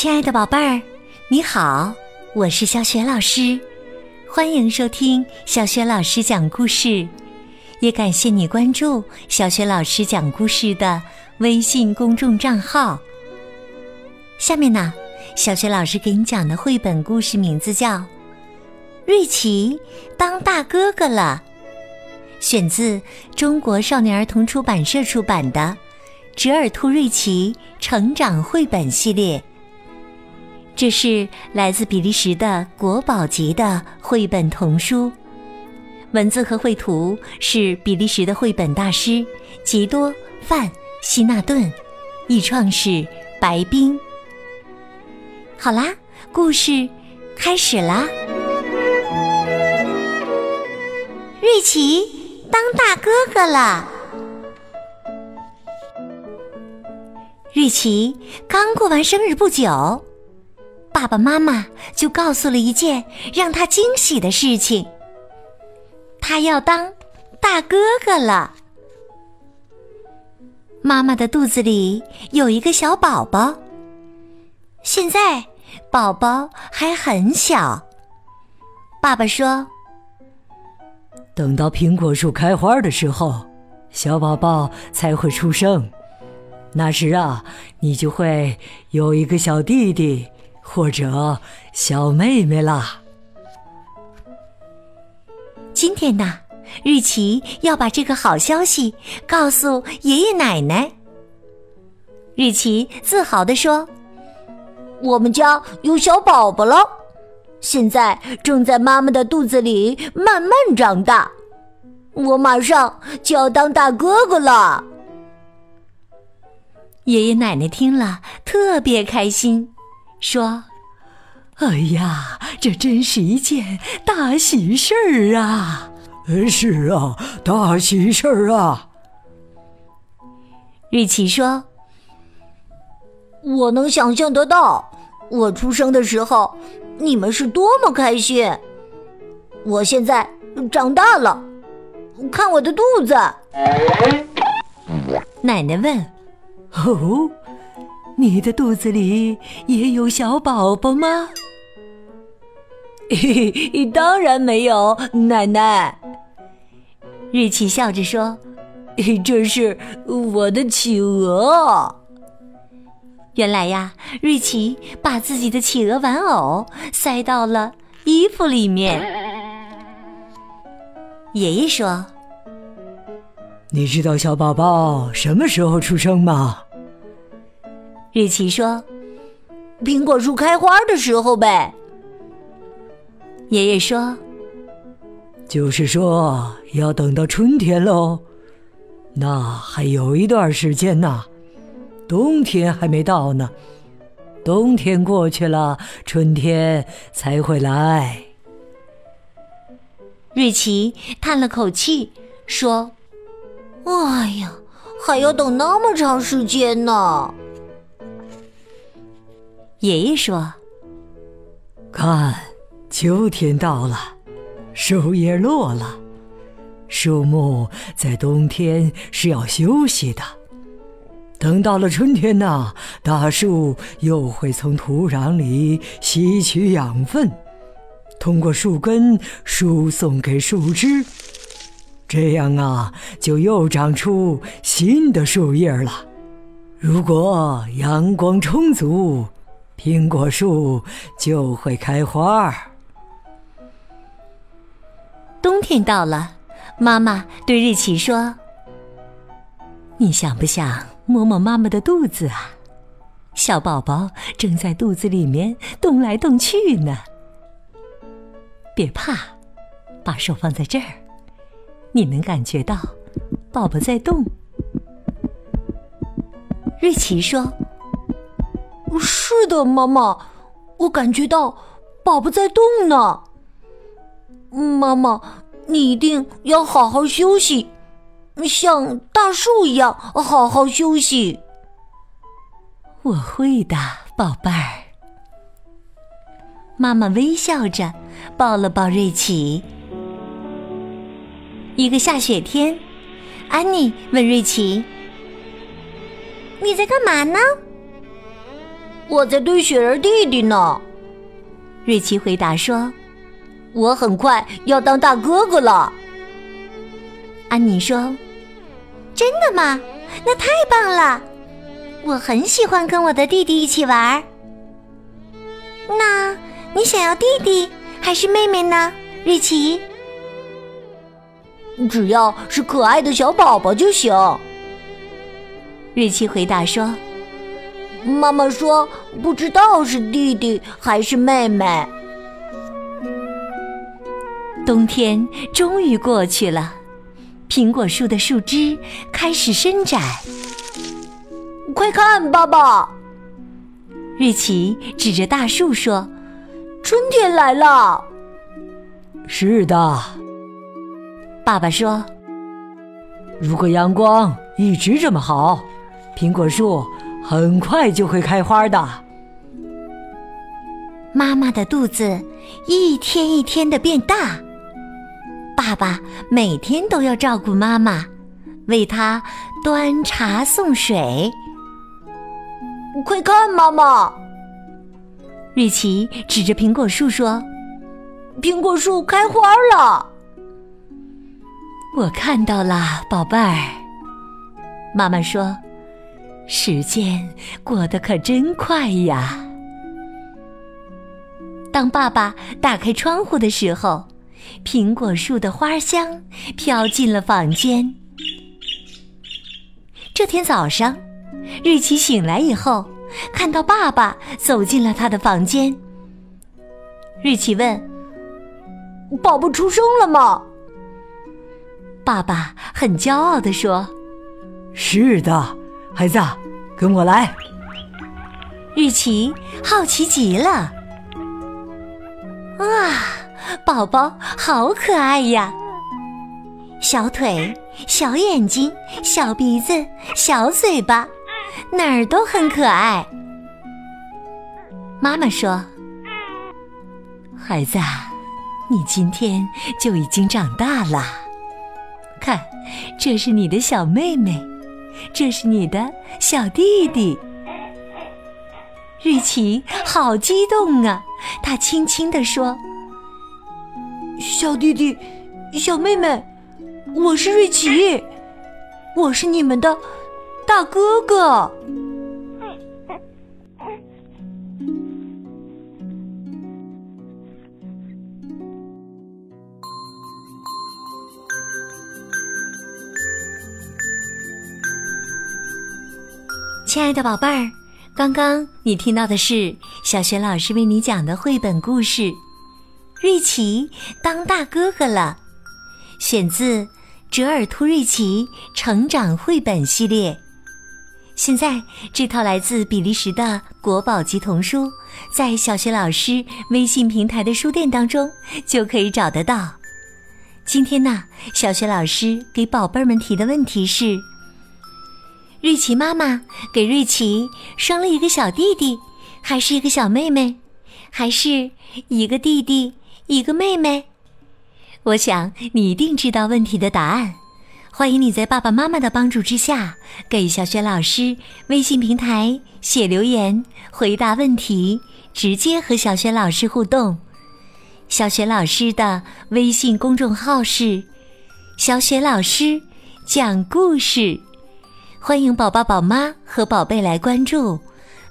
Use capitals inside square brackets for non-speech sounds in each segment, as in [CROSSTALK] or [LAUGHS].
亲爱的宝贝儿，你好，我是小雪老师，欢迎收听小雪老师讲故事，也感谢你关注小雪老师讲故事的微信公众账号。下面呢，小雪老师给你讲的绘本故事名字叫《瑞奇当大哥哥了》，选自中国少年儿童出版社出版的《折耳兔瑞奇成长绘本系列》。这是来自比利时的国宝级的绘本童书，文字和绘图是比利时的绘本大师吉多·范希纳顿，译创是白冰。好啦，故事开始啦！瑞奇当大哥哥了。瑞奇刚过完生日不久。爸爸妈妈就告诉了一件让他惊喜的事情：他要当大哥哥了。妈妈的肚子里有一个小宝宝，现在宝宝还很小。爸爸说：“等到苹果树开花的时候，小宝宝才会出生。那时啊，你就会有一个小弟弟。”或者小妹妹啦。今天呢，瑞奇要把这个好消息告诉爷爷奶奶。瑞奇自豪地说：“我们家有小宝宝了，现在正在妈妈的肚子里慢慢长大，我马上就要当大哥哥了。”爷爷奶奶听了特别开心。说：“哎呀，这真是一件大喜事儿啊！是啊，大喜事儿啊！”瑞奇说：“我能想象得到，我出生的时候你们是多么开心。我现在长大了，看我的肚子。”奶奶问：“哦？”你的肚子里也有小宝宝吗？嘿嘿，当然没有，奶奶。瑞奇笑着说：“ [LAUGHS] 这是我的企鹅。”原来呀，瑞奇把自己的企鹅玩偶塞到了衣服里面。爷爷说：“你知道小宝宝什么时候出生吗？”瑞奇说：“苹果树开花的时候呗。”爷爷说：“就是说要等到春天喽，那还有一段时间呢，冬天还没到呢，冬天过去了，春天才会来。”瑞奇叹了口气说：“哎呀，还要等那么长时间呢。”爷爷说：“看，秋天到了，树叶落了，树木在冬天是要休息的。等到了春天呢，大树又会从土壤里吸取养分，通过树根输送给树枝，这样啊，就又长出新的树叶了。如果阳光充足。”苹果树就会开花。冬天到了，妈妈对瑞奇说：“你想不想摸摸妈妈的肚子啊？小宝宝正在肚子里面动来动去呢。别怕，把手放在这儿，你能感觉到宝宝在动。”瑞奇说。是的，妈妈，我感觉到宝宝在动呢。妈妈，你一定要好好休息，像大树一样好好休息。我会的，宝贝儿。妈妈微笑着抱了抱瑞奇。一个下雪天，安妮问瑞奇：“你在干嘛呢？”我在堆雪人弟弟呢。瑞奇回答说：“我很快要当大哥哥了。”安妮说：“真的吗？那太棒了！我很喜欢跟我的弟弟一起玩。那你想要弟弟还是妹妹呢，瑞奇？只要是可爱的小宝宝就行。”瑞奇回答说。妈妈说：“不知道是弟弟还是妹妹。”冬天终于过去了，苹果树的树枝开始伸展。快看，爸爸！瑞奇指着大树说：“春天来了。”是的，爸爸说：“如果阳光一直这么好，苹果树……”很快就会开花的。妈妈的肚子一天一天的变大，爸爸每天都要照顾妈妈，为她端茶送水。快看，妈妈！瑞奇指着苹果树说：“苹果树开花了。”我看到了，宝贝儿。妈妈说。时间过得可真快呀！当爸爸打开窗户的时候，苹果树的花香飘进了房间。这天早上，瑞奇醒来以后，看到爸爸走进了他的房间。瑞奇问：“宝宝出生了吗？”爸爸很骄傲地说：“是的。”孩子，跟我来。瑞奇好奇极了。哇，宝宝好可爱呀！小腿、小眼睛、小鼻子、小嘴巴，哪儿都很可爱。妈妈说：“孩子，你今天就已经长大了。看，这是你的小妹妹。”这是你的小弟弟，瑞奇，好激动啊！他轻轻地说：“小弟弟，小妹妹，我是瑞奇，我是你们的大哥哥。”亲爱的宝贝儿，刚刚你听到的是小学老师为你讲的绘本故事《瑞奇当大哥哥了》，选自《折耳兔瑞奇成长绘本系列》。现在这套来自比利时的国宝级童书，在小学老师微信平台的书店当中就可以找得到。今天呢，小学老师给宝贝儿们提的问题是。瑞奇妈妈给瑞奇生了一个小弟弟，还是一个小妹妹，还是一个弟弟一个妹妹？我想你一定知道问题的答案。欢迎你在爸爸妈妈的帮助之下，给小雪老师微信平台写留言，回答问题，直接和小雪老师互动。小雪老师的微信公众号是“小雪老师讲故事”。欢迎宝宝、宝妈和宝贝来关注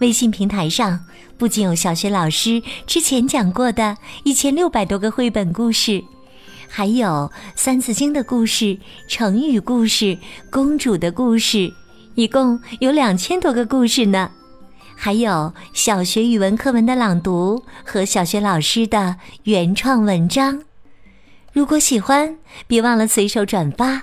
微信平台上，不仅有小学老师之前讲过的一千六百多个绘本故事，还有《三字经》的故事、成语故事、公主的故事，一共有两千多个故事呢。还有小学语文课文的朗读和小学老师的原创文章。如果喜欢，别忘了随手转发。